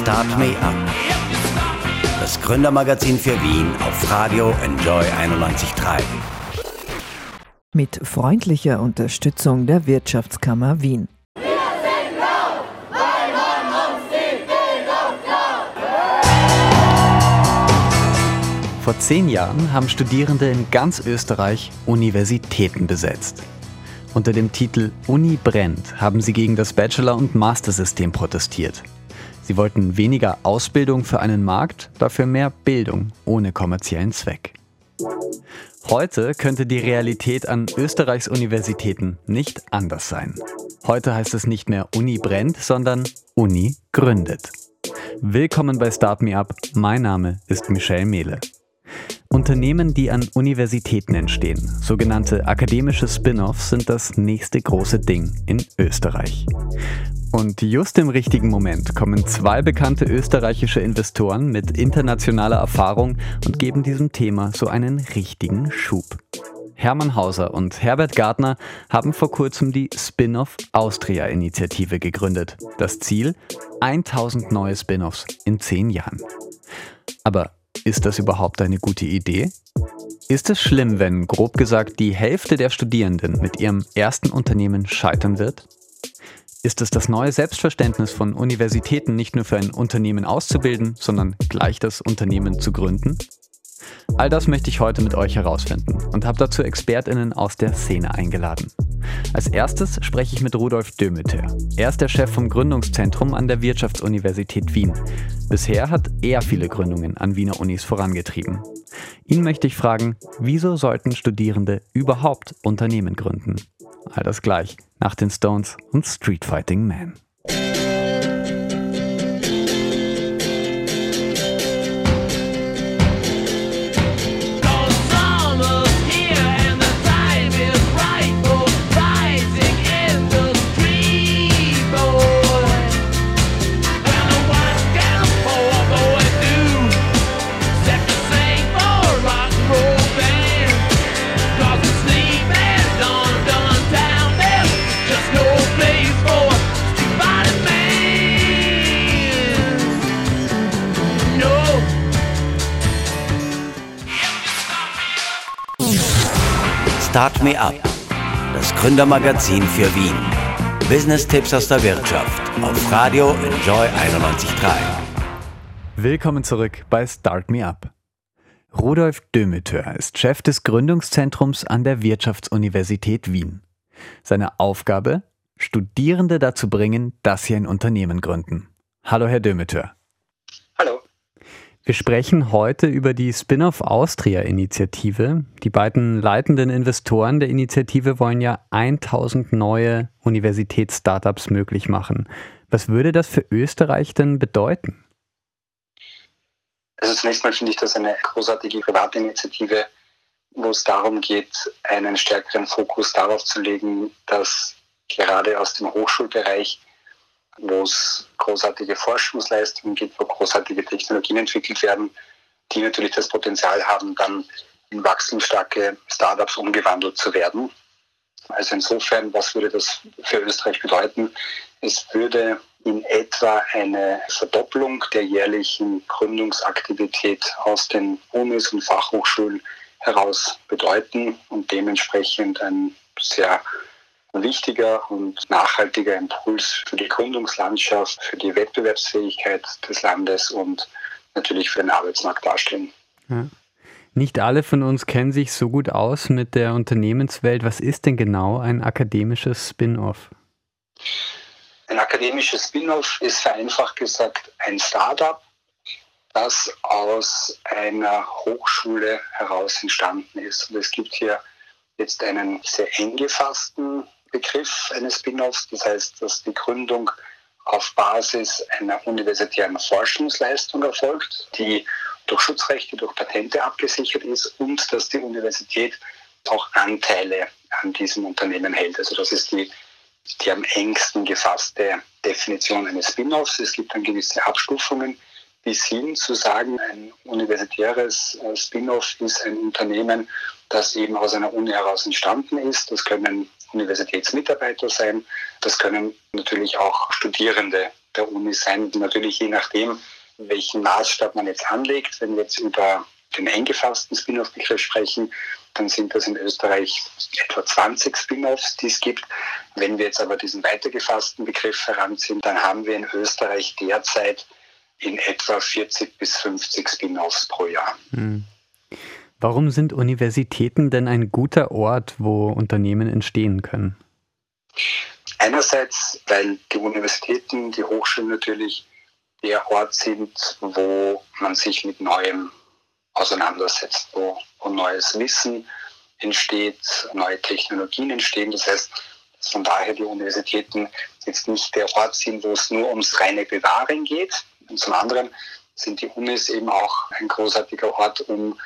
Start Me Up. Das Gründermagazin für Wien auf Radio Enjoy 91.3. Mit freundlicher Unterstützung der Wirtschaftskammer Wien. Vor zehn Jahren haben Studierende in ganz Österreich Universitäten besetzt. Unter dem Titel Uni brennt haben sie gegen das Bachelor- und Mastersystem protestiert. Sie wollten weniger Ausbildung für einen Markt, dafür mehr Bildung ohne kommerziellen Zweck. Heute könnte die Realität an Österreichs Universitäten nicht anders sein. Heute heißt es nicht mehr Uni brennt, sondern Uni gründet. Willkommen bei Start Me Up. Mein Name ist Michelle Mehle. Unternehmen, die an Universitäten entstehen, sogenannte akademische Spin-offs, sind das nächste große Ding in Österreich. Und just im richtigen Moment kommen zwei bekannte österreichische Investoren mit internationaler Erfahrung und geben diesem Thema so einen richtigen Schub. Hermann Hauser und Herbert Gardner haben vor kurzem die Spin-off Austria Initiative gegründet. Das Ziel? 1000 neue Spin-offs in 10 Jahren. Aber ist das überhaupt eine gute Idee? Ist es schlimm, wenn, grob gesagt, die Hälfte der Studierenden mit ihrem ersten Unternehmen scheitern wird? Ist es das neue Selbstverständnis von Universitäten, nicht nur für ein Unternehmen auszubilden, sondern gleich das Unternehmen zu gründen? All das möchte ich heute mit euch herausfinden und habe dazu Expertinnen aus der Szene eingeladen. Als erstes spreche ich mit Rudolf Dömeter. Er ist der Chef vom Gründungszentrum an der Wirtschaftsuniversität Wien. Bisher hat er viele Gründungen an Wiener Unis vorangetrieben. Ihn möchte ich fragen, wieso sollten Studierende überhaupt Unternehmen gründen? All das gleich nach den Stones und Street Fighting Man. Start Me Up, das Gründermagazin für Wien. Business-Tipps aus der Wirtschaft auf Radio Enjoy 91.3. Willkommen zurück bei Start Me Up. Rudolf Dömeter ist Chef des Gründungszentrums an der Wirtschaftsuniversität Wien. Seine Aufgabe? Studierende dazu bringen, dass sie ein Unternehmen gründen. Hallo, Herr Dömeter. Wir sprechen heute über die Spin-off Austria Initiative. Die beiden leitenden Investoren der Initiative wollen ja 1000 neue Universitäts-Startups möglich machen. Was würde das für Österreich denn bedeuten? Also zunächst mal finde ich das eine großartige private Initiative, wo es darum geht, einen stärkeren Fokus darauf zu legen, dass gerade aus dem Hochschulbereich wo es großartige Forschungsleistungen gibt, wo großartige Technologien entwickelt werden, die natürlich das Potenzial haben, dann in wachstumsstarke Startups umgewandelt zu werden. Also insofern, was würde das für Österreich bedeuten? Es würde in etwa eine Verdopplung der jährlichen Gründungsaktivität aus den Unis und Fachhochschulen heraus bedeuten und dementsprechend ein sehr wichtiger und nachhaltiger Impuls für die Gründungslandschaft, für die Wettbewerbsfähigkeit des Landes und natürlich für den Arbeitsmarkt darstellen. Ja. Nicht alle von uns kennen sich so gut aus mit der Unternehmenswelt. Was ist denn genau ein akademisches Spin-off? Ein akademisches Spin-off ist vereinfacht gesagt ein Startup, das aus einer Hochschule heraus entstanden ist. Und es gibt hier jetzt einen sehr eng gefassten Begriff eines Spin-offs. Das heißt, dass die Gründung auf Basis einer universitären Forschungsleistung erfolgt, die durch Schutzrechte, durch Patente abgesichert ist und dass die Universität auch Anteile an diesem Unternehmen hält. Also das ist die, die am engsten gefasste Definition eines Spin-offs. Es gibt dann gewisse Abstufungen bis hin zu sagen, ein universitäres äh, Spin-off ist ein Unternehmen, das eben aus einer Uni heraus entstanden ist. Das können Universitätsmitarbeiter sein. Das können natürlich auch Studierende der Uni sein. Natürlich je nachdem, welchen Maßstab man jetzt anlegt. Wenn wir jetzt über den eingefassten Spin-off-Begriff sprechen, dann sind das in Österreich etwa 20 Spin-offs, die es gibt. Wenn wir jetzt aber diesen weitergefassten Begriff heranziehen, dann haben wir in Österreich derzeit in etwa 40 bis 50 Spin-offs pro Jahr. Hm. Warum sind Universitäten denn ein guter Ort, wo Unternehmen entstehen können? Einerseits, weil die Universitäten, die Hochschulen natürlich der Ort sind, wo man sich mit Neuem auseinandersetzt, wo, wo neues Wissen entsteht, neue Technologien entstehen. Das heißt, dass von daher die Universitäten jetzt nicht der Ort sind, wo es nur ums reine Bewahren geht. Und zum anderen sind die Unis eben auch ein großartiger Ort, um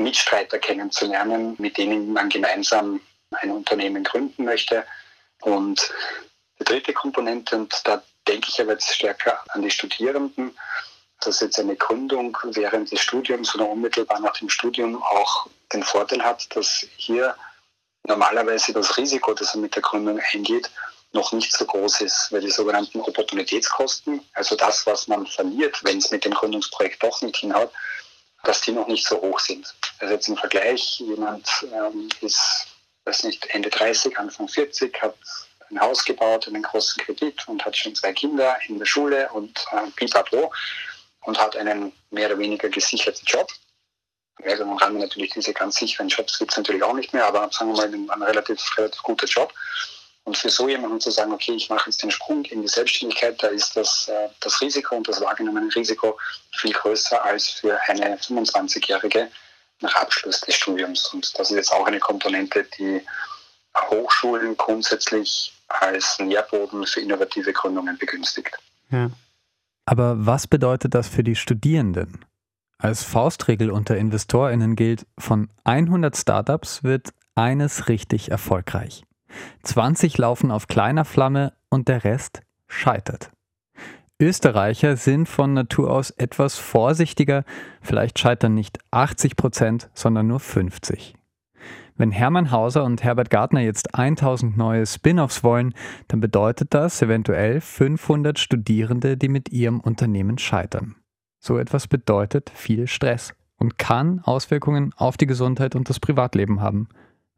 Mitstreiter kennenzulernen, mit denen man gemeinsam ein Unternehmen gründen möchte. Und die dritte Komponente, und da denke ich aber jetzt stärker an die Studierenden, dass jetzt eine Gründung während des Studiums oder unmittelbar nach dem Studium auch den Vorteil hat, dass hier normalerweise das Risiko, das er mit der Gründung eingeht, noch nicht so groß ist, weil die sogenannten Opportunitätskosten, also das, was man verliert, wenn es mit dem Gründungsprojekt doch nicht hinhaut, dass die noch nicht so hoch sind. Also jetzt im Vergleich, jemand ähm, ist, weiß nicht, Ende 30, Anfang 40, hat ein Haus gebaut, einen großen Kredit und hat schon zwei Kinder in der Schule und äh, pipapo und hat einen mehr oder weniger gesicherten Job. Also man kann natürlich diese ganz sicheren Jobs gibt es natürlich auch nicht mehr, aber sagen wir mal ein relativ, relativ guter Job. Und für so jemanden zu sagen, okay, ich mache jetzt den Sprung in die Selbstständigkeit, da ist das, äh, das Risiko und das wahrgenommene Risiko viel größer als für eine 25-Jährige nach Abschluss des Studiums. Und das ist jetzt auch eine Komponente, die Hochschulen grundsätzlich als Nährboden für innovative Gründungen begünstigt. Ja. Aber was bedeutet das für die Studierenden? Als Faustregel unter InvestorInnen gilt, von 100 Startups wird eines richtig erfolgreich. 20 laufen auf kleiner Flamme und der Rest scheitert. Österreicher sind von Natur aus etwas vorsichtiger, vielleicht scheitern nicht 80 Prozent, sondern nur 50. Wenn Hermann Hauser und Herbert Gartner jetzt 1000 neue Spin-offs wollen, dann bedeutet das eventuell 500 Studierende, die mit ihrem Unternehmen scheitern. So etwas bedeutet viel Stress und kann Auswirkungen auf die Gesundheit und das Privatleben haben.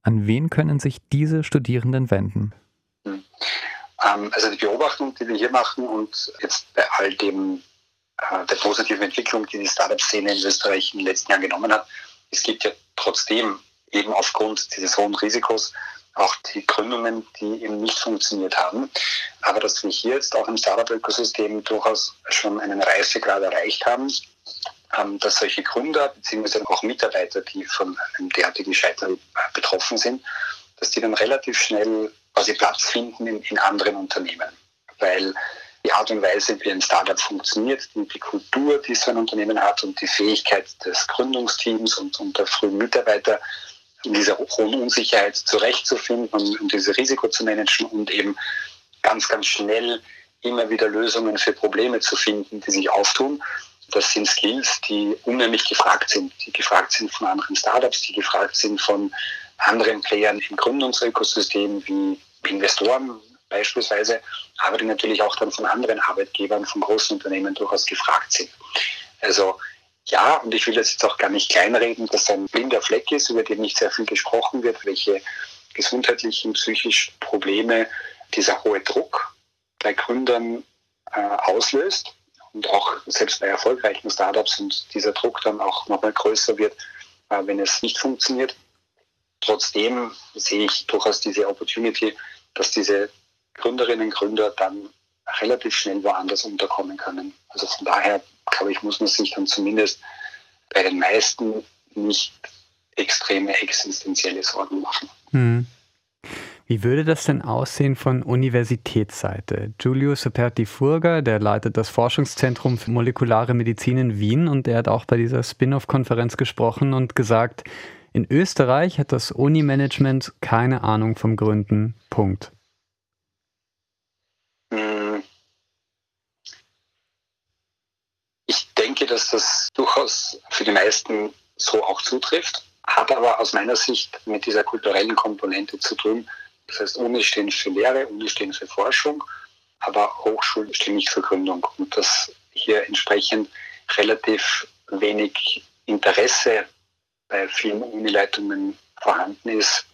An wen können sich diese Studierenden wenden? Hm. Ähm, also die Beobachtung, die wir hier machen und jetzt bei all dem äh, der positiven Entwicklung, die die Startup-Szene in Österreich in den letzten Jahren genommen hat, es gibt ja trotzdem eben aufgrund dieses hohen Risikos auch die Gründungen, die eben nicht funktioniert haben. Aber dass wir hier jetzt auch im Startup-Ökosystem durchaus schon einen Reifegrad erreicht haben, dass solche Gründer bzw. auch Mitarbeiter, die von einem derartigen Scheitern betroffen sind, dass die dann relativ schnell quasi Platz finden in, in anderen Unternehmen. Weil die Art und Weise, wie ein Startup funktioniert, die, Kultur, die so ein Unternehmen hat und die Fähigkeit des Gründungsteams und, und der frühen Mitarbeiter, in dieser hohen Unsicherheit zurechtzufinden und, und dieses Risiko zu managen und eben ganz, ganz schnell immer wieder Lösungen für Probleme zu finden, die sich auftun. Das sind Skills, die unheimlich gefragt sind, die gefragt sind von anderen Startups, die gefragt sind von anderen Playern im Gründungsökosystem wie Investoren beispielsweise, aber die natürlich auch dann von anderen Arbeitgebern, von großen Unternehmen durchaus gefragt sind. Also ja, und ich will das jetzt auch gar nicht kleinreden, dass ein blinder Fleck ist, über den nicht sehr viel gesprochen wird, welche gesundheitlichen, psychischen Probleme dieser hohe Druck bei Gründern äh, auslöst und auch selbst bei erfolgreichen Startups und dieser Druck dann auch nochmal größer wird, äh, wenn es nicht funktioniert. Trotzdem sehe ich durchaus diese Opportunity, dass diese Gründerinnen und Gründer dann relativ schnell woanders unterkommen können. Also von daher, glaube ich, muss man sich dann zumindest bei den meisten nicht extreme existenzielle Sorgen machen. Hm. Wie würde das denn aussehen von Universitätsseite? Giulio Saperti-Furger, der leitet das Forschungszentrum für molekulare Medizin in Wien und der hat auch bei dieser Spin-off-Konferenz gesprochen und gesagt, in Österreich hat das Uni-Management keine Ahnung vom Gründen. Punkt. denke, dass das durchaus für die meisten so auch zutrifft, hat aber aus meiner Sicht mit dieser kulturellen Komponente zu tun. Das heißt, Uni stehen für Lehre, Uni stehen für Forschung aber Hochschulen stehen nicht für Gründung und dass hier entsprechend relativ wenig Interesse bei vielen Unileitungen vorhanden ist,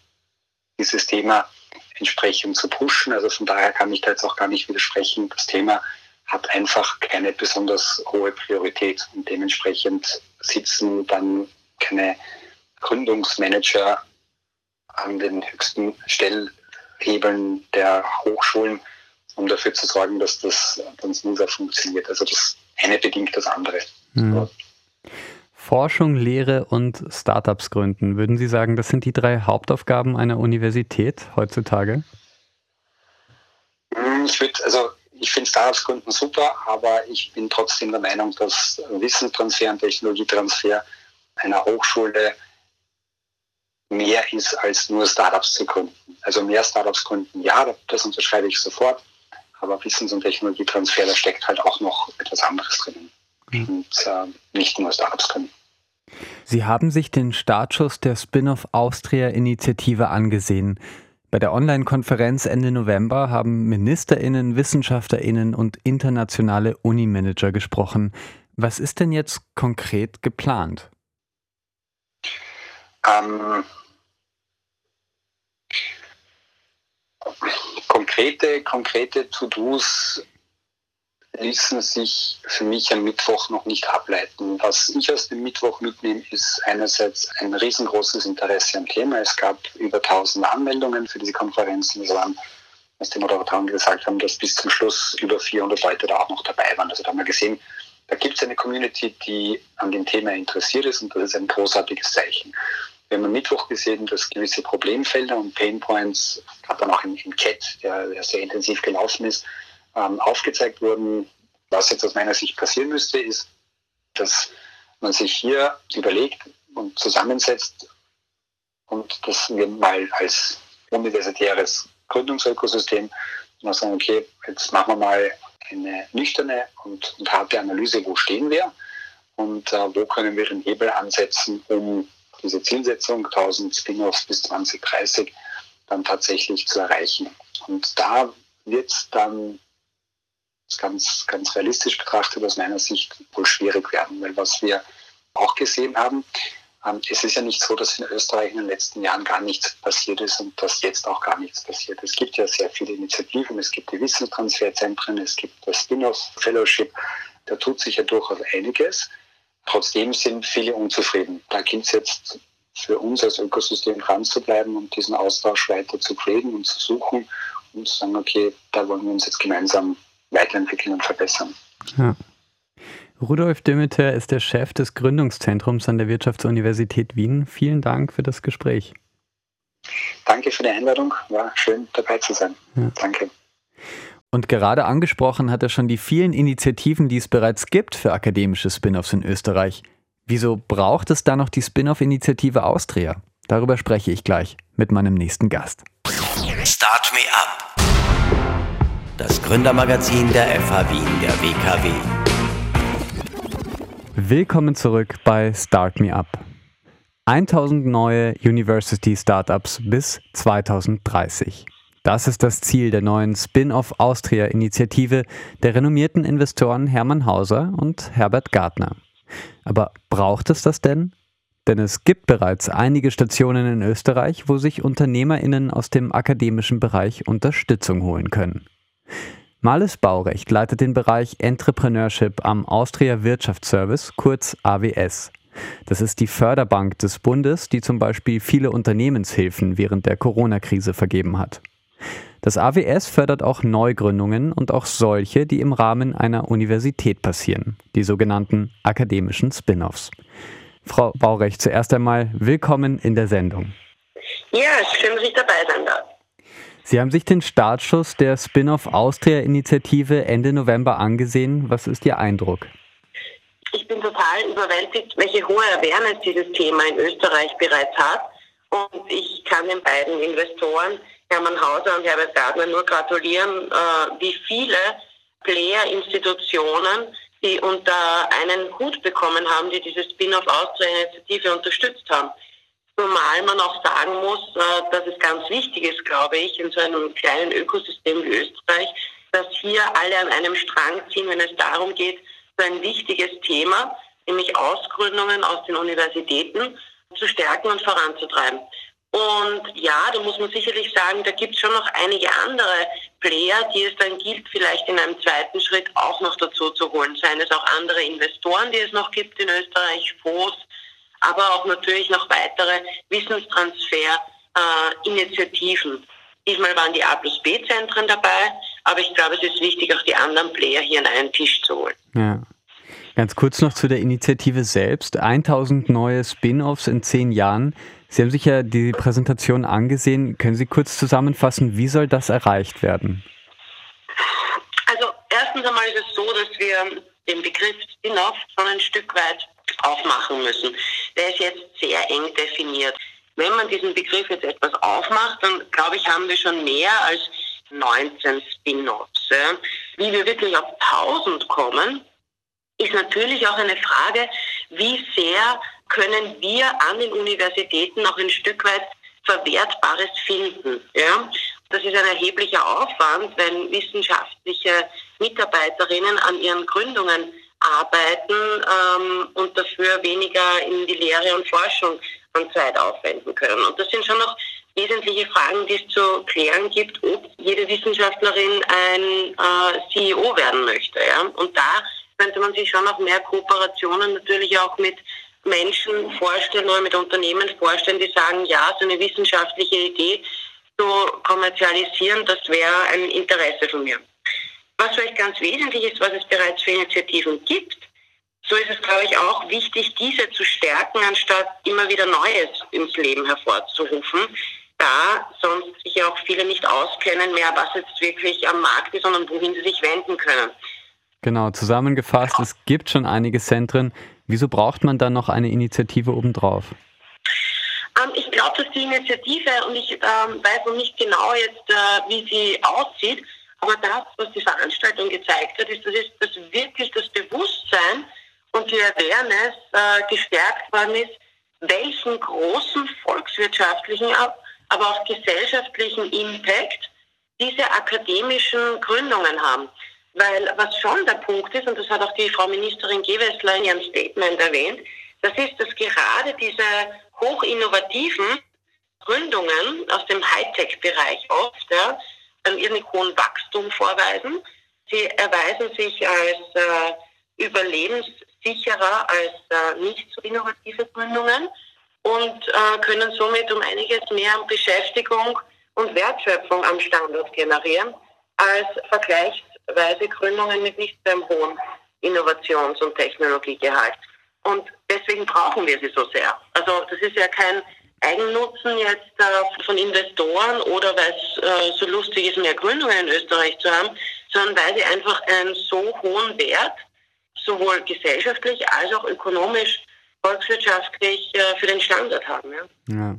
dieses Thema entsprechend zu pushen. Also von daher kann ich da jetzt auch gar nicht widersprechen. Das Thema hat einfach keine besonders hohe Priorität und dementsprechend sitzen dann keine Gründungsmanager an den höchsten Stellhebeln der Hochschulen, um dafür zu sorgen, dass das dann smoother funktioniert. Also das eine bedingt das andere. Mhm. Forschung, Lehre und Startups gründen. Würden Sie sagen, das sind die drei Hauptaufgaben einer Universität heutzutage? Hm, ich würde, also ich finde Startups gründen super, aber ich bin trotzdem der Meinung, dass Wissenstransfer und Technologietransfer einer Hochschule mehr ist als nur Startups zu gründen. Also mehr Startups gründen, ja, das unterschreibe ich sofort, aber Wissens- und Technologietransfer, da steckt halt auch noch etwas anderes drin. Mhm. Und äh, nicht nur Startups gründen. Sie haben sich den Startschuss der Spin-off Austria-Initiative angesehen. Bei der Online-Konferenz Ende November haben Ministerinnen, Wissenschaftlerinnen und internationale Unimanager gesprochen. Was ist denn jetzt konkret geplant? Ähm, konkrete, konkrete To-Dos ließen sich für mich am Mittwoch noch nicht ableiten. Was ich aus dem Mittwoch mitnehme, ist einerseits ein riesengroßes Interesse am Thema. Es gab über 1000 Anmeldungen für diese Konferenzen. Es waren, was die Moderatoren gesagt haben, dass bis zum Schluss über 400 Leute da auch noch dabei waren. Also da haben wir gesehen, da gibt es eine Community, die an dem Thema interessiert ist und das ist ein großartiges Zeichen. Wir haben am Mittwoch gesehen, dass gewisse Problemfelder und Painpoints, gerade dann auch im, im Chat, der, der sehr intensiv gelaufen ist, ähm, aufgezeigt wurden. Was jetzt aus meiner Sicht passieren müsste, ist, dass man sich hier überlegt und zusammensetzt und das wir mal als universitäres Gründungsökosystem mal sagen, okay, jetzt machen wir mal eine nüchterne und, und harte Analyse, wo stehen wir und äh, wo können wir den Hebel ansetzen, um diese Zielsetzung 1000 Spin-offs bis 2030 dann tatsächlich zu erreichen. Und da wird es dann ganz, ganz realistisch betrachtet aus meiner Sicht wohl schwierig werden, weil was wir auch gesehen haben, ähm, es ist ja nicht so, dass in Österreich in den letzten Jahren gar nichts passiert ist und dass jetzt auch gar nichts passiert. Es gibt ja sehr viele Initiativen, es gibt die Wissenstransferzentren, es gibt das Spin-off-Fellowship, da tut sich ja durchaus einiges. Trotzdem sind viele unzufrieden. Da gilt es jetzt für uns als Ökosystem dran zu bleiben und diesen Austausch weiter zu pflegen und zu suchen und zu sagen, okay, da wollen wir uns jetzt gemeinsam weiterentwickeln und verbessern. Ja. Rudolf Dümmeter ist der Chef des Gründungszentrums an der Wirtschaftsuniversität Wien. Vielen Dank für das Gespräch. Danke für die Einladung. War schön dabei zu sein. Ja. Danke. Und gerade angesprochen hat er schon die vielen Initiativen, die es bereits gibt für akademische Spin-offs in Österreich. Wieso braucht es da noch die Spin-off-Initiative Austria? Darüber spreche ich gleich mit meinem nächsten Gast. Start Me Up das Gründermagazin der FH Wien, der WKW. Willkommen zurück bei Start Me Up. 1000 neue University Startups bis 2030. Das ist das Ziel der neuen Spin-off Austria Initiative der renommierten Investoren Hermann Hauser und Herbert Gartner. Aber braucht es das denn? Denn es gibt bereits einige Stationen in Österreich, wo sich Unternehmerinnen aus dem akademischen Bereich Unterstützung holen können. Males Baurecht leitet den Bereich Entrepreneurship am Austria Wirtschaftsservice, kurz AWS. Das ist die Förderbank des Bundes, die zum Beispiel viele Unternehmenshilfen während der Corona-Krise vergeben hat. Das AWS fördert auch Neugründungen und auch solche, die im Rahmen einer Universität passieren, die sogenannten akademischen Spin-offs. Frau Baurecht, zuerst einmal willkommen in der Sendung. Ja, schön, dass ich dabei sein darf. Sie haben sich den Startschuss der Spin-off Austria-Initiative Ende November angesehen. Was ist Ihr Eindruck? Ich bin total überwältigt, welche hohe Awareness dieses Thema in Österreich bereits hat. Und ich kann den beiden Investoren, Hermann Hauser und Herbert Gardner, nur gratulieren, äh, wie viele Player-Institutionen, die unter einen Hut bekommen haben, die diese Spin-off Austria-Initiative unterstützt haben. Zumal man auch sagen muss, äh, dass es ganz wichtig ist, glaube ich, in so einem kleinen Ökosystem wie Österreich, dass hier alle an einem Strang ziehen, wenn es darum geht, so ein wichtiges Thema, nämlich Ausgründungen aus den Universitäten, zu stärken und voranzutreiben. Und ja, da muss man sicherlich sagen, da gibt es schon noch einige andere Player, die es dann gilt, vielleicht in einem zweiten Schritt auch noch dazu zu holen. Seien es auch andere Investoren, die es noch gibt in Österreich, Fonds, aber auch natürlich noch weitere Wissenstransfer-Initiativen. Äh, Diesmal waren die A plus B-Zentren dabei, aber ich glaube, es ist wichtig, auch die anderen Player hier an einen Tisch zu holen. Ja. Ganz kurz noch zu der Initiative selbst. 1000 neue Spin-offs in zehn Jahren. Sie haben sich ja die Präsentation angesehen. Können Sie kurz zusammenfassen, wie soll das erreicht werden? Also erstens einmal ist es so, dass wir den Begriff Spin-off schon ein Stück weit aufmachen müssen. Der ist jetzt sehr eng definiert. Wenn man diesen Begriff jetzt etwas aufmacht, dann glaube ich, haben wir schon mehr als 19 Spin-offs. Wie wir wirklich auf 1000 kommen, ist natürlich auch eine Frage, wie sehr können wir an den Universitäten auch ein Stück weit Verwertbares finden. Ja? Das ist ein erheblicher Aufwand, wenn wissenschaftliche Mitarbeiterinnen an ihren Gründungen arbeiten ähm, und dafür weniger in die Lehre und Forschung an Zeit aufwenden können. Und das sind schon noch wesentliche Fragen, die es zu klären gibt, ob jede Wissenschaftlerin ein äh, CEO werden möchte. Ja? Und da könnte man sich schon noch mehr Kooperationen natürlich auch mit Menschen vorstellen oder mit Unternehmen vorstellen, die sagen, ja, so eine wissenschaftliche Idee zu kommerzialisieren, das wäre ein Interesse von mir. Was vielleicht ganz wesentlich ist, was es bereits für Initiativen gibt, so ist es, glaube ich, auch wichtig, diese zu stärken, anstatt immer wieder Neues ins Leben hervorzurufen, da sonst sich ja auch viele nicht auskennen mehr, was jetzt wirklich am Markt ist, sondern wohin sie sich wenden können. Genau, zusammengefasst, es gibt schon einige Zentren, Wieso braucht man dann noch eine Initiative obendrauf? Ähm, ich glaube, dass die Initiative, und ich ähm, weiß noch nicht genau jetzt, äh, wie sie aussieht, aber das, was die Veranstaltung gezeigt hat, ist, das ist dass wirklich das Bewusstsein und die Awareness äh, gestärkt worden ist, welchen großen volkswirtschaftlichen, aber auch gesellschaftlichen Impact diese akademischen Gründungen haben. Weil was schon der Punkt ist, und das hat auch die Frau Ministerin Gewessler in ihrem Statement erwähnt, das ist, dass gerade diese hochinnovativen Gründungen aus dem Hightech-Bereich oft ja, einen irrsinnig hohen Wachstum vorweisen. Sie erweisen sich als äh, überlebenssicherer als äh, nicht so innovative Gründungen und äh, können somit um einiges mehr Beschäftigung und Wertschöpfung am Standort generieren als Vergleich Weise Gründungen mit nicht einem hohen Innovations- und Technologiegehalt. Und deswegen brauchen wir sie so sehr. Also das ist ja kein Eigennutzen jetzt äh, von Investoren oder weil es äh, so lustig ist, mehr Gründungen in Österreich zu haben, sondern weil sie einfach einen so hohen Wert sowohl gesellschaftlich als auch ökonomisch, volkswirtschaftlich äh, für den Standort haben. Ja. ja.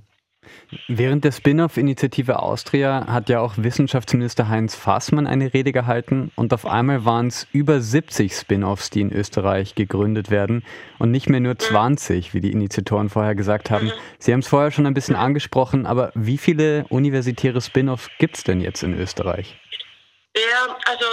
Während der Spin-off-Initiative Austria hat ja auch Wissenschaftsminister Heinz Fassmann eine Rede gehalten und auf einmal waren es über 70 Spin-offs, die in Österreich gegründet werden und nicht mehr nur 20, wie die Initiatoren vorher gesagt haben. Sie haben es vorher schon ein bisschen angesprochen, aber wie viele universitäre Spin-offs gibt es denn jetzt in Österreich? Ja, also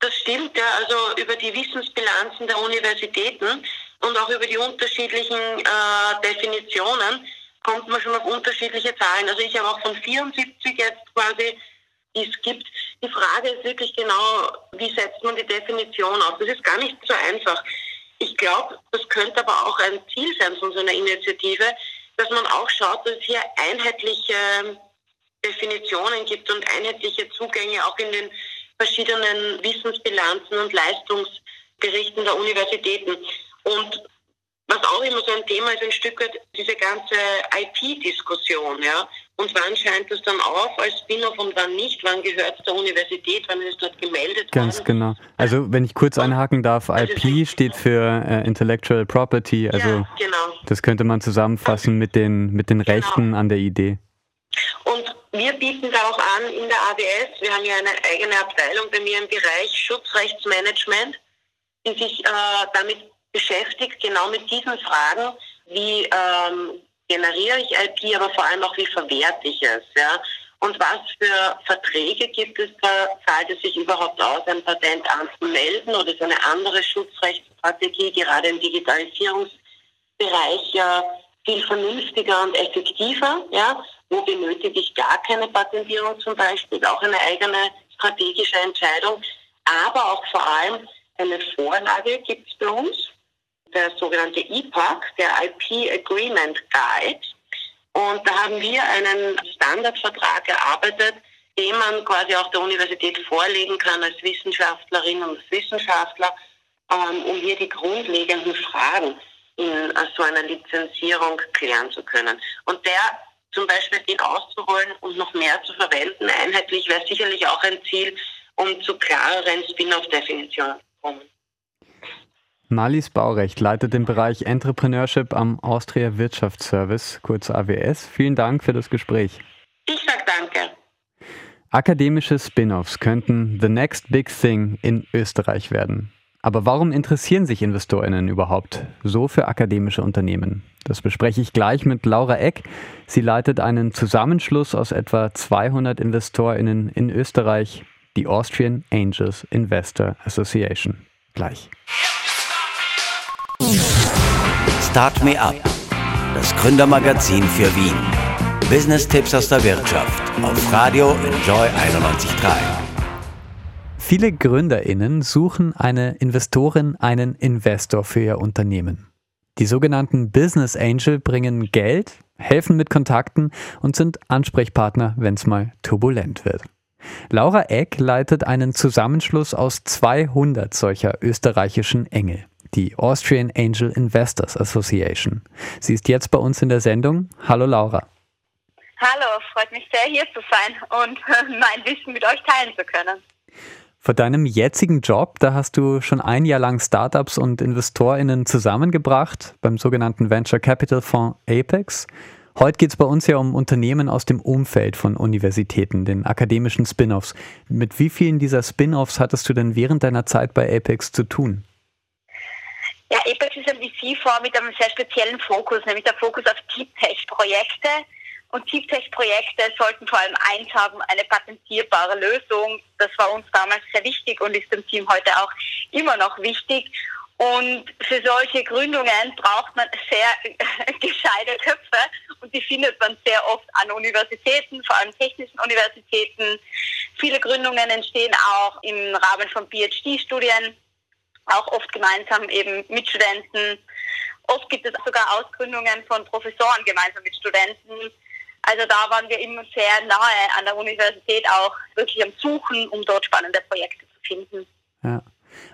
das stimmt ja, also über die Wissensbilanzen der Universitäten und auch über die unterschiedlichen äh, Definitionen kommt man schon auf unterschiedliche Zahlen. Also ich habe auch von 74 jetzt quasi, die es gibt. Die Frage ist wirklich genau, wie setzt man die Definition auf? Das ist gar nicht so einfach. Ich glaube, das könnte aber auch ein Ziel sein von so einer Initiative, dass man auch schaut, dass es hier einheitliche Definitionen gibt und einheitliche Zugänge auch in den verschiedenen Wissensbilanzen und Leistungsberichten der Universitäten. Und was auch immer so ein Thema ist, ein Stück weit diese ganze IP-Diskussion, ja. Und wann scheint es dann auf als Spin-off und wann nicht? Wann gehört es der Universität? Wann ist es dort gemeldet Ganz worden? genau. Also wenn ich kurz einhaken darf, IP steht für äh, Intellectual Property. Also ja, genau. das könnte man zusammenfassen mit den, mit den genau. Rechten an der Idee. Und wir bieten da auch an in der AWS, wir haben ja eine eigene Abteilung bei mir im Bereich Schutzrechtsmanagement, die sich äh, damit beschäftigt, genau mit diesen Fragen, wie ähm, generiere ich IP, aber vor allem auch, wie verwerte ich es. Ja? und was für Verträge gibt es da? Zahlt es sich überhaupt aus, ein Patent anzumelden oder ist eine andere Schutzrechtsstrategie gerade im Digitalisierungsbereich ja viel vernünftiger und effektiver? Ja? Wo benötige ich gar keine Patentierung zum Beispiel, auch eine eigene strategische Entscheidung, aber auch vor allem eine Vorlage gibt es bei uns, der sogenannte IPAC, der IP Agreement Guide. Und da haben wir einen Standardvertrag erarbeitet, den man quasi auch der Universität vorlegen kann als Wissenschaftlerin und Wissenschaftler, ähm, um hier die grundlegenden Fragen in äh, so einer Lizenzierung klären zu können. Und der zum Beispiel den auszuholen und noch mehr zu verwenden, einheitlich wäre sicherlich auch ein Ziel, um zu klareren Spin-off-Definitionen zu kommen. Marlies Baurecht leitet den Bereich Entrepreneurship am Austria Wirtschaftsservice, kurz AWS. Vielen Dank für das Gespräch. Ich sag danke. Akademische Spin-offs könnten the next big thing in Österreich werden. Aber warum interessieren sich InvestorInnen überhaupt so für akademische Unternehmen? Das bespreche ich gleich mit Laura Eck. Sie leitet einen Zusammenschluss aus etwa 200 InvestorInnen in Österreich, die Austrian Angels Investor Association. Gleich. Start Me Up, das Gründermagazin für Wien. Business-Tipps aus der Wirtschaft auf Radio Enjoy 91.3. Viele GründerInnen suchen eine Investorin, einen Investor für ihr Unternehmen. Die sogenannten Business Angel bringen Geld, helfen mit Kontakten und sind Ansprechpartner, wenn es mal turbulent wird. Laura Eck leitet einen Zusammenschluss aus 200 solcher österreichischen Engel die Austrian Angel Investors Association. Sie ist jetzt bei uns in der Sendung. Hallo Laura. Hallo, freut mich sehr hier zu sein und mein Wissen mit euch teilen zu können. Vor deinem jetzigen Job, da hast du schon ein Jahr lang Startups und InvestorInnen zusammengebracht beim sogenannten Venture Capital Fonds Apex. Heute geht es bei uns ja um Unternehmen aus dem Umfeld von Universitäten, den akademischen Spin-offs. Mit wie vielen dieser Spin-offs hattest du denn während deiner Zeit bei Apex zu tun? Ja, Apex ist ein VC-Fonds mit einem sehr speziellen Fokus, nämlich der Fokus auf Deep Tech-Projekte. Und Deep Tech-Projekte sollten vor allem eins haben, eine patentierbare Lösung. Das war uns damals sehr wichtig und ist dem Team heute auch immer noch wichtig. Und für solche Gründungen braucht man sehr gescheite Köpfe und die findet man sehr oft an Universitäten, vor allem technischen Universitäten. Viele Gründungen entstehen auch im Rahmen von PhD-Studien auch oft gemeinsam eben mit Studenten. Oft gibt es sogar Ausgründungen von Professoren gemeinsam mit Studenten. Also da waren wir immer sehr nahe an der Universität auch wirklich am Suchen, um dort spannende Projekte zu finden. Ja.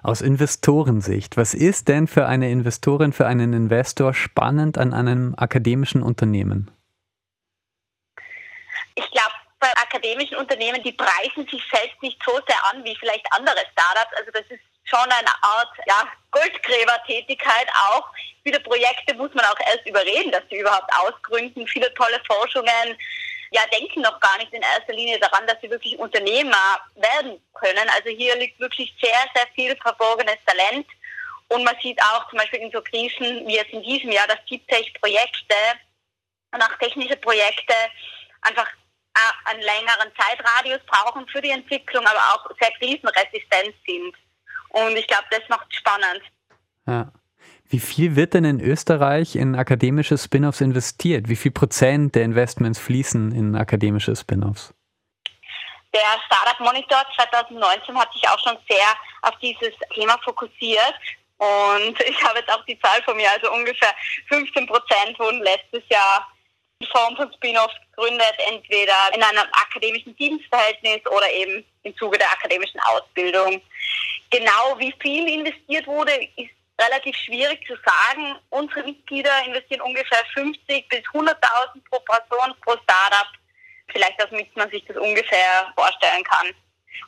Aus Investorensicht, was ist denn für eine Investorin, für einen Investor spannend an einem akademischen Unternehmen? Ich glaube, bei akademischen Unternehmen, die preisen sich selbst nicht so sehr an wie vielleicht andere Startups. Also das ist schon eine Art ja, Goldgräbertätigkeit auch. Viele Projekte muss man auch erst überreden, dass sie überhaupt ausgründen. Viele tolle Forschungen ja, denken noch gar nicht in erster Linie daran, dass sie wirklich Unternehmer werden können. Also hier liegt wirklich sehr, sehr viel verborgenes Talent. Und man sieht auch zum Beispiel in so Krisen wie jetzt in diesem Jahr, dass Deep Tech Projekte und auch technische Projekte einfach äh, einen längeren Zeitradius brauchen für die Entwicklung, aber auch sehr krisenresistent sind. Und ich glaube, das macht spannend. Ja. Wie viel wird denn in Österreich in akademische Spin-offs investiert? Wie viel Prozent der Investments fließen in akademische Spin-offs? Der Startup Monitor 2019 hat sich auch schon sehr auf dieses Thema fokussiert. Und ich habe jetzt auch die Zahl von mir, also ungefähr 15 Prozent wurden letztes Jahr in Form von Spin-offs gegründet, entweder in einem akademischen Dienstverhältnis oder eben im Zuge der akademischen Ausbildung. Genau wie viel investiert wurde, ist relativ schwierig zu sagen. Unsere Mitglieder investieren ungefähr 50 bis 100.000 pro Person pro Startup. Vielleicht, damit man sich das ungefähr vorstellen kann.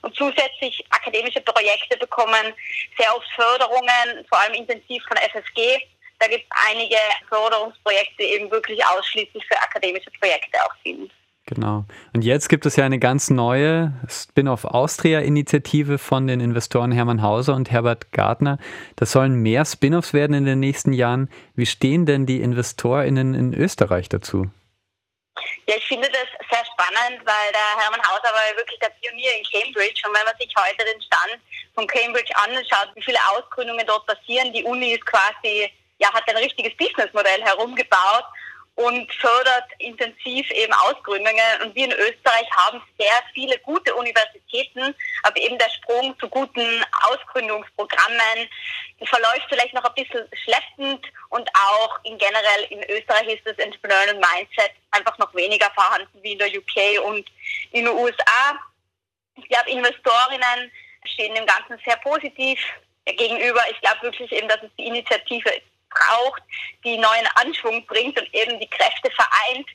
Und zusätzlich akademische Projekte bekommen sehr oft Förderungen, vor allem intensiv von FSG. Da gibt es einige Förderungsprojekte, die eben wirklich ausschließlich für akademische Projekte auch sind. Genau. Und jetzt gibt es ja eine ganz neue Spin-off Austria-Initiative von den Investoren Hermann Hauser und Herbert Gardner. Das sollen mehr Spin-offs werden in den nächsten Jahren. Wie stehen denn die InvestorInnen in Österreich dazu? Ja, ich finde das sehr spannend spannend, weil der Hermann Hauser war ja wirklich der Pionier in Cambridge. Und wenn man sich heute den Stand von Cambridge anschaut, wie viele Ausgründungen dort passieren, die Uni ist quasi, ja, hat ein richtiges Businessmodell herumgebaut und fördert intensiv eben Ausgründungen. Und wir in Österreich haben sehr viele gute Universitäten, aber eben der Sprung zu guten Ausgründungsprogrammen verläuft vielleicht noch ein bisschen schleppend und auch in generell in Österreich ist das Entrepreneurial Mindset einfach noch weniger vorhanden wie in der UK und in den USA. Ich glaube, Investorinnen stehen dem Ganzen sehr positiv gegenüber. Ich glaube wirklich eben, dass es die Initiative braucht, die neuen Anschwung bringt und eben die Kräfte vereint,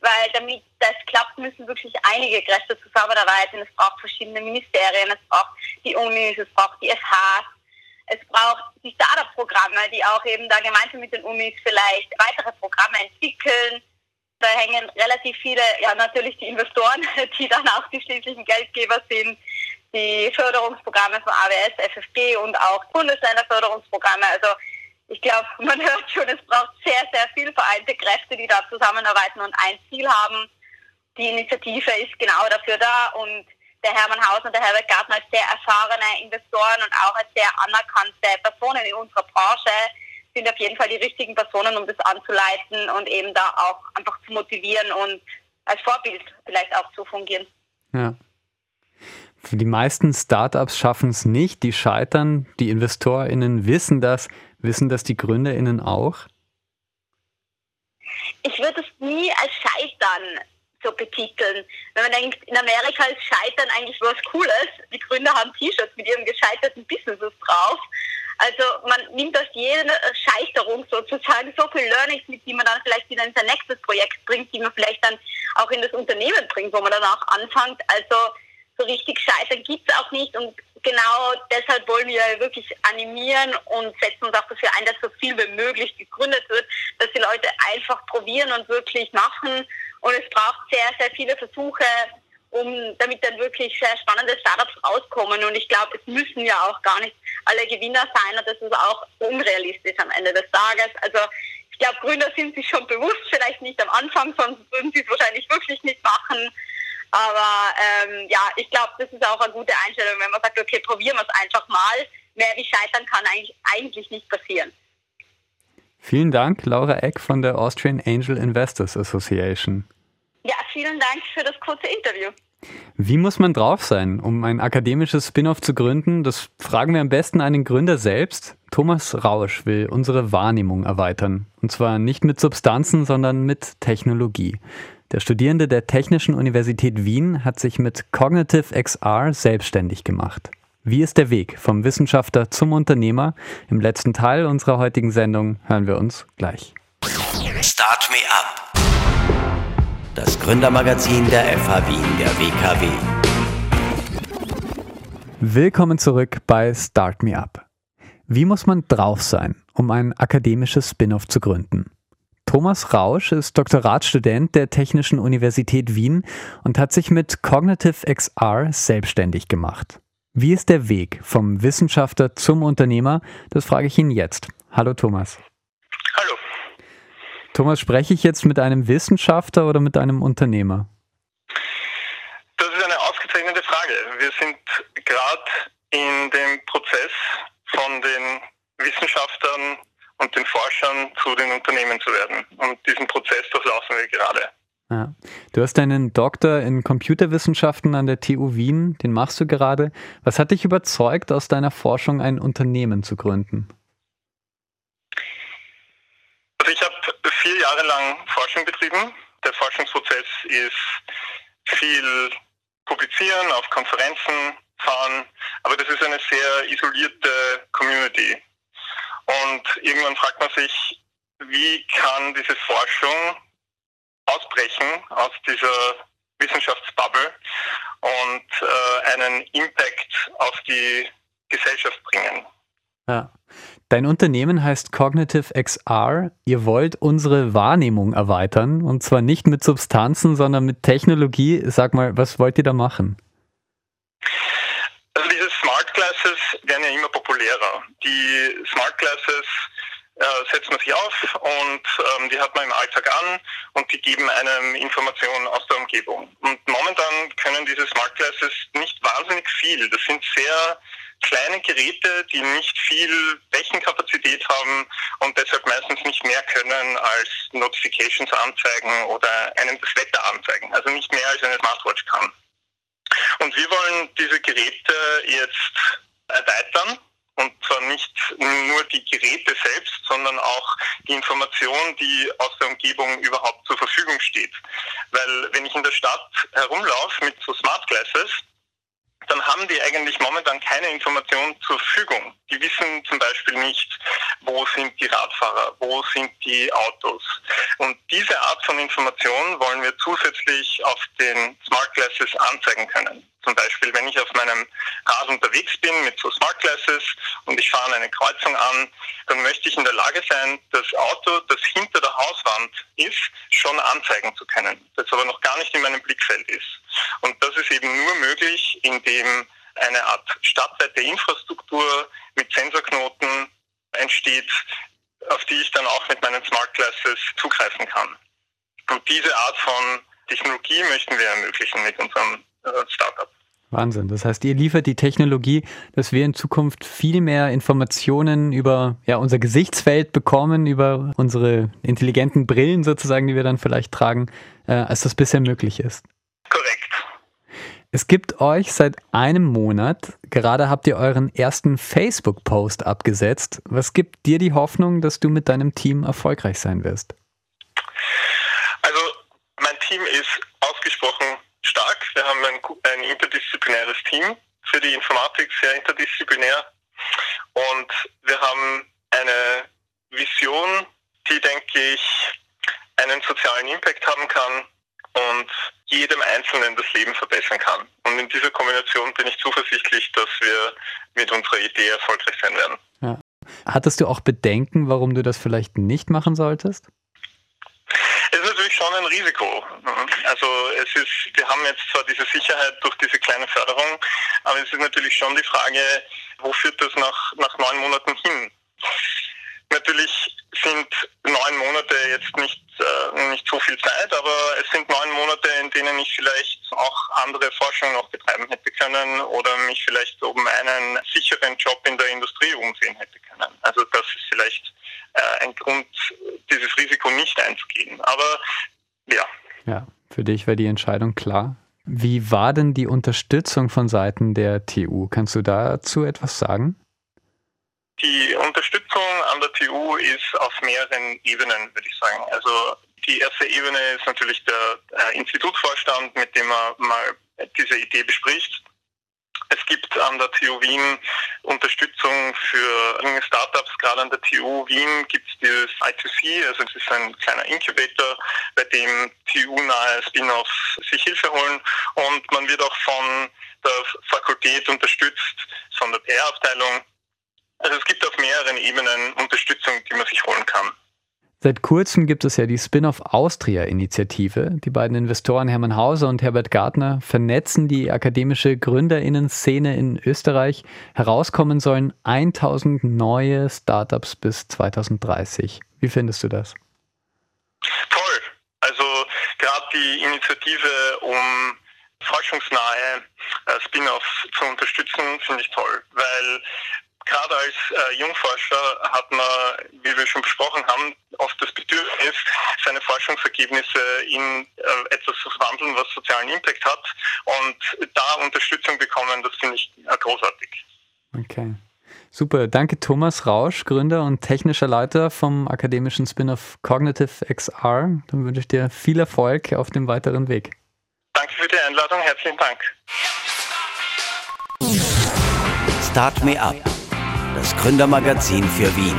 weil damit das klappt, müssen wirklich einige Kräfte zusammenarbeiten. Es braucht verschiedene Ministerien, es braucht die Unis, es braucht die FHs, es braucht die Startup-Programme, die auch eben da gemeinsam mit den Unis vielleicht weitere Programme entwickeln. Da hängen relativ viele, ja natürlich die Investoren, die dann auch die schließlichen Geldgeber sind, die Förderungsprogramme von AWS, FFG und auch Bundesländerförderungsprogramme. Also ich glaube, man hört schon, es braucht sehr, sehr viel vereinte Kräfte, die da zusammenarbeiten und ein Ziel haben. Die Initiative ist genau dafür da und der Hermann Hausen und der Herbert Gartner als sehr erfahrene Investoren und auch als sehr anerkannte Personen in unserer Branche sind auf jeden Fall die richtigen Personen, um das anzuleiten und eben da auch einfach zu motivieren und als Vorbild vielleicht auch zu fungieren. Ja. Für die meisten Startups schaffen es nicht, die scheitern, die InvestorInnen wissen das. Wissen das die GründerInnen auch? Ich würde es nie als Scheitern so betiteln. Wenn man denkt, in Amerika ist Scheitern eigentlich was Cooles. Die Gründer haben T-Shirts mit ihrem gescheiterten Businesses drauf. Also man nimmt aus jeder Scheiterung sozusagen so viel Learnings mit, die man dann vielleicht wieder in sein nächstes Projekt bringt, die man vielleicht dann auch in das Unternehmen bringt, wo man dann auch anfängt. Also so richtig scheitern gibt es auch nicht und genau deshalb wollen wir wirklich animieren und setzen uns auch dafür ein, dass so viel wie möglich gegründet wird, dass die Leute einfach probieren und wirklich machen. Und es braucht sehr, sehr viele Versuche, um damit dann wirklich sehr spannende Startups rauskommen. Und ich glaube, es müssen ja auch gar nicht alle Gewinner sein und das ist auch unrealistisch am Ende des Tages. Also ich glaube, Gründer sind sich schon bewusst, vielleicht nicht am Anfang, sonst würden sie es wahrscheinlich wirklich nicht machen. Aber ähm, ja, ich glaube, das ist auch eine gute Einstellung, wenn man sagt, okay, probieren wir es einfach mal. Mehr wie scheitern kann eigentlich, eigentlich nicht passieren. Vielen Dank, Laura Eck von der Austrian Angel Investors Association. Ja, vielen Dank für das kurze Interview. Wie muss man drauf sein, um ein akademisches Spin-off zu gründen? Das fragen wir am besten einen Gründer selbst. Thomas Rausch will unsere Wahrnehmung erweitern. Und zwar nicht mit Substanzen, sondern mit Technologie. Der Studierende der Technischen Universität Wien hat sich mit Cognitive XR selbstständig gemacht. Wie ist der Weg vom Wissenschaftler zum Unternehmer? Im letzten Teil unserer heutigen Sendung hören wir uns gleich. Start Me Up. Das Gründermagazin der FH Wien der WKW. Willkommen zurück bei Start Me Up. Wie muss man drauf sein, um ein akademisches Spin-off zu gründen? Thomas Rausch ist Doktoratstudent der Technischen Universität Wien und hat sich mit Cognitive XR selbstständig gemacht. Wie ist der Weg vom Wissenschaftler zum Unternehmer? Das frage ich ihn jetzt. Hallo Thomas. Hallo. Thomas, spreche ich jetzt mit einem Wissenschaftler oder mit einem Unternehmer? Das ist eine ausgezeichnete Frage. Wir sind gerade in dem Prozess von den Wissenschaftlern und den Forschern zu den Unternehmen zu werden. Und diesen Prozess durchlaufen wir gerade. Ja. Du hast deinen Doktor in Computerwissenschaften an der TU Wien, den machst du gerade. Was hat dich überzeugt, aus deiner Forschung ein Unternehmen zu gründen? Also ich habe vier Jahre lang Forschung betrieben. Der Forschungsprozess ist viel publizieren, auf Konferenzen fahren, aber das ist eine sehr isolierte Community. Und irgendwann fragt man sich, wie kann diese Forschung ausbrechen aus dieser Wissenschaftsbubble und äh, einen Impact auf die Gesellschaft bringen. Ja. Dein Unternehmen heißt Cognitive XR. Ihr wollt unsere Wahrnehmung erweitern und zwar nicht mit Substanzen, sondern mit Technologie. Sag mal, was wollt ihr da machen? Glasses werden ja immer populärer. Die Smart Glasses äh, setzt man sich auf und ähm, die hat man im Alltag an und die geben einem Informationen aus der Umgebung. Und momentan können diese Smart Glasses nicht wahnsinnig viel. Das sind sehr kleine Geräte, die nicht viel Rechenkapazität haben und deshalb meistens nicht mehr können als Notifications anzeigen oder einem das Wetter anzeigen. Also nicht mehr als eine Smartwatch kann. Und wir wollen diese Geräte jetzt erweitern und zwar nicht nur die Geräte selbst, sondern auch die Information, die aus der Umgebung überhaupt zur Verfügung steht. Weil wenn ich in der Stadt herumlaufe mit so Smart Glasses, dann haben die eigentlich momentan keine Information zur Verfügung. Die wissen zum Beispiel nicht, wo sind die Radfahrer, wo sind die Autos. Und diese Art von Information wollen wir zusätzlich auf den Smart Glasses anzeigen können. Zum Beispiel, wenn ich auf meinem Rad unterwegs bin mit so Smart Glasses und ich fahre eine Kreuzung an, dann möchte ich in der Lage sein, das Auto, das hinter der Hauswand ist, schon anzeigen zu können, das aber noch gar nicht in meinem Blickfeld ist. Und das ist eben nur möglich, indem eine Art stadtweite Infrastruktur mit Sensorknoten entsteht, auf die ich dann auch mit meinen Smart Glasses zugreifen kann. Und diese Art von Technologie möchten wir ermöglichen mit unserem Startup. Wahnsinn. Das heißt, ihr liefert die Technologie, dass wir in Zukunft viel mehr Informationen über ja, unser Gesichtsfeld bekommen, über unsere intelligenten Brillen sozusagen, die wir dann vielleicht tragen, äh, als das bisher möglich ist. Korrekt. Es gibt euch seit einem Monat, gerade habt ihr euren ersten Facebook-Post abgesetzt. Was gibt dir die Hoffnung, dass du mit deinem Team erfolgreich sein wirst? Also mein Team ist ausgesprochen stark. Wir haben ein, ein interdisziplinäres Team für die Informatik, sehr interdisziplinär. Und wir haben eine Vision, die, denke ich, einen sozialen Impact haben kann und jedem Einzelnen das Leben verbessern kann. Und in dieser Kombination bin ich zuversichtlich, dass wir mit unserer Idee erfolgreich sein werden. Ja. Hattest du auch Bedenken, warum du das vielleicht nicht machen solltest? Es ist natürlich schon ein Risiko. Also es ist, wir haben jetzt zwar diese Sicherheit durch diese kleine Förderung, aber es ist natürlich schon die Frage, wo führt das nach, nach neun Monaten hin? Natürlich sind neun Monate jetzt nicht, äh, nicht so viel Zeit, aber es sind neun Monate, in denen ich vielleicht auch andere Forschung noch betreiben hätte können oder mich vielleicht um einen sicheren Job in der Industrie umsehen hätte können. Also das ist vielleicht äh, ein Grund, dieses Risiko nicht einzugehen. Aber ja. Ja, für dich war die Entscheidung klar. Wie war denn die Unterstützung von Seiten der TU? Kannst du dazu etwas sagen? Die Unterstützung an der TU ist auf mehreren Ebenen, würde ich sagen. Also die erste Ebene ist natürlich der äh, Institutsvorstand, mit dem man mal diese Idee bespricht. Es gibt an der TU Wien Unterstützung für Startups. Gerade an der TU Wien gibt es dieses I2C, also es ist ein kleiner Incubator, bei dem TU-nahe Spin-offs sich Hilfe holen. Und man wird auch von der Fakultät unterstützt, von der PR-Abteilung. Also es gibt auf mehreren Ebenen Unterstützung, die man sich holen kann. Seit kurzem gibt es ja die Spin-off Austria-Initiative. Die beiden Investoren Hermann Hauser und Herbert Gartner vernetzen die akademische Gründerinnen-Szene in Österreich. Herauskommen sollen 1000 neue Startups bis 2030. Wie findest du das? Toll. Also gerade die Initiative, um forschungsnahe äh, Spin-offs zu unterstützen, finde ich toll, weil gerade als äh, Jungforscher hat man, wie wir schon besprochen haben, oft das Bedürfnis, seine Forschungsergebnisse in äh, etwas zu verwandeln, was sozialen Impact hat. Und da Unterstützung bekommen, das finde ich äh, großartig. Okay. Super, danke Thomas Rausch, Gründer und technischer Leiter vom akademischen Spin-off Cognitive XR. Dann wünsche ich dir viel Erfolg auf dem weiteren Weg. Danke für die Einladung, herzlichen Dank. Start Me Up das Gründermagazin für Wien.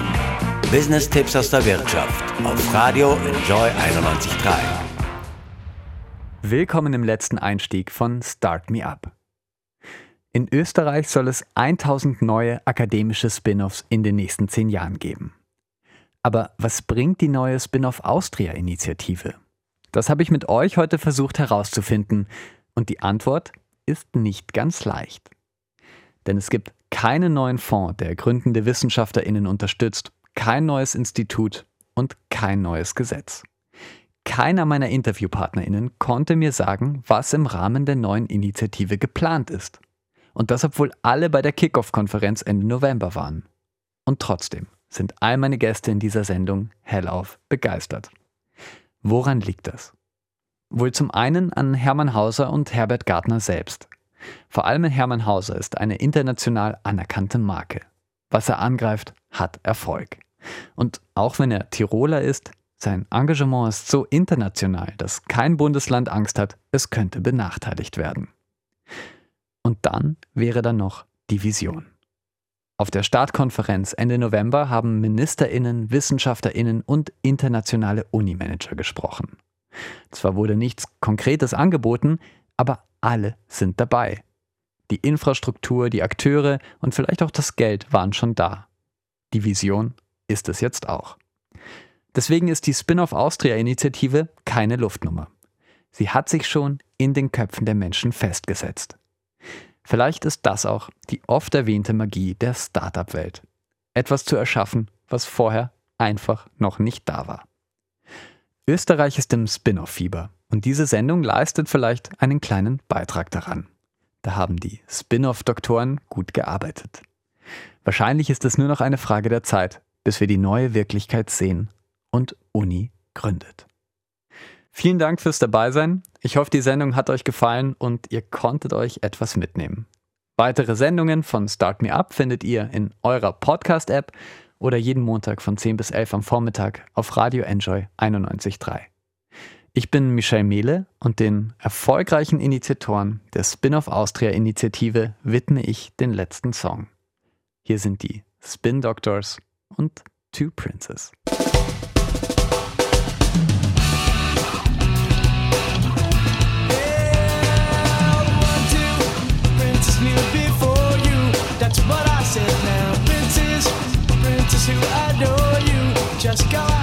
Business-Tipps aus der Wirtschaft auf Radio Enjoy 91.3. Willkommen im letzten Einstieg von Start Me Up. In Österreich soll es 1000 neue akademische Spin-offs in den nächsten zehn Jahren geben. Aber was bringt die neue Spin-off Austria-Initiative? Das habe ich mit euch heute versucht herauszufinden und die Antwort ist nicht ganz leicht. Denn es gibt keinen neuen Fonds, der gründende WissenschaftlerInnen unterstützt, kein neues Institut und kein neues Gesetz. Keiner meiner InterviewpartnerInnen konnte mir sagen, was im Rahmen der neuen Initiative geplant ist. Und das, obwohl alle bei der Kickoff-Konferenz Ende November waren. Und trotzdem sind all meine Gäste in dieser Sendung hellauf begeistert. Woran liegt das? Wohl zum einen an Hermann Hauser und Herbert Gartner selbst. Vor allem Hermann Hauser ist eine international anerkannte Marke. Was er angreift, hat Erfolg. Und auch wenn er Tiroler ist, sein Engagement ist so international, dass kein Bundesland Angst hat, es könnte benachteiligt werden. Und dann wäre da noch die Vision. Auf der Startkonferenz Ende November haben Ministerinnen, Wissenschaftlerinnen und internationale Unimanager gesprochen. Zwar wurde nichts Konkretes angeboten, aber alle sind dabei. Die Infrastruktur, die Akteure und vielleicht auch das Geld waren schon da. Die Vision ist es jetzt auch. Deswegen ist die Spin-off Austria-Initiative keine Luftnummer. Sie hat sich schon in den Köpfen der Menschen festgesetzt. Vielleicht ist das auch die oft erwähnte Magie der Startup-Welt. Etwas zu erschaffen, was vorher einfach noch nicht da war. Österreich ist im Spin-off-Fieber und diese Sendung leistet vielleicht einen kleinen Beitrag daran. Da haben die Spin-off-Doktoren gut gearbeitet. Wahrscheinlich ist es nur noch eine Frage der Zeit, bis wir die neue Wirklichkeit sehen und Uni gründet. Vielen Dank fürs Dabeisein. Ich hoffe, die Sendung hat euch gefallen und ihr konntet euch etwas mitnehmen. Weitere Sendungen von Start Me Up findet ihr in eurer Podcast-App oder jeden Montag von 10 bis 11 am Vormittag auf Radio Enjoy 91.3. Ich bin Michel Mehle und den erfolgreichen Initiatoren der Spin-off Austria Initiative widme ich den letzten Song. Hier sind die Spin Doctors und Two Princes. Just go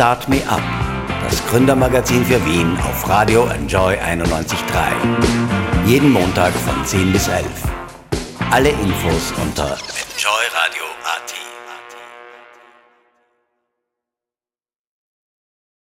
Start Me Up, das Gründermagazin für Wien auf Radio Enjoy 91.3. Jeden Montag von 10 bis 11. Alle Infos unter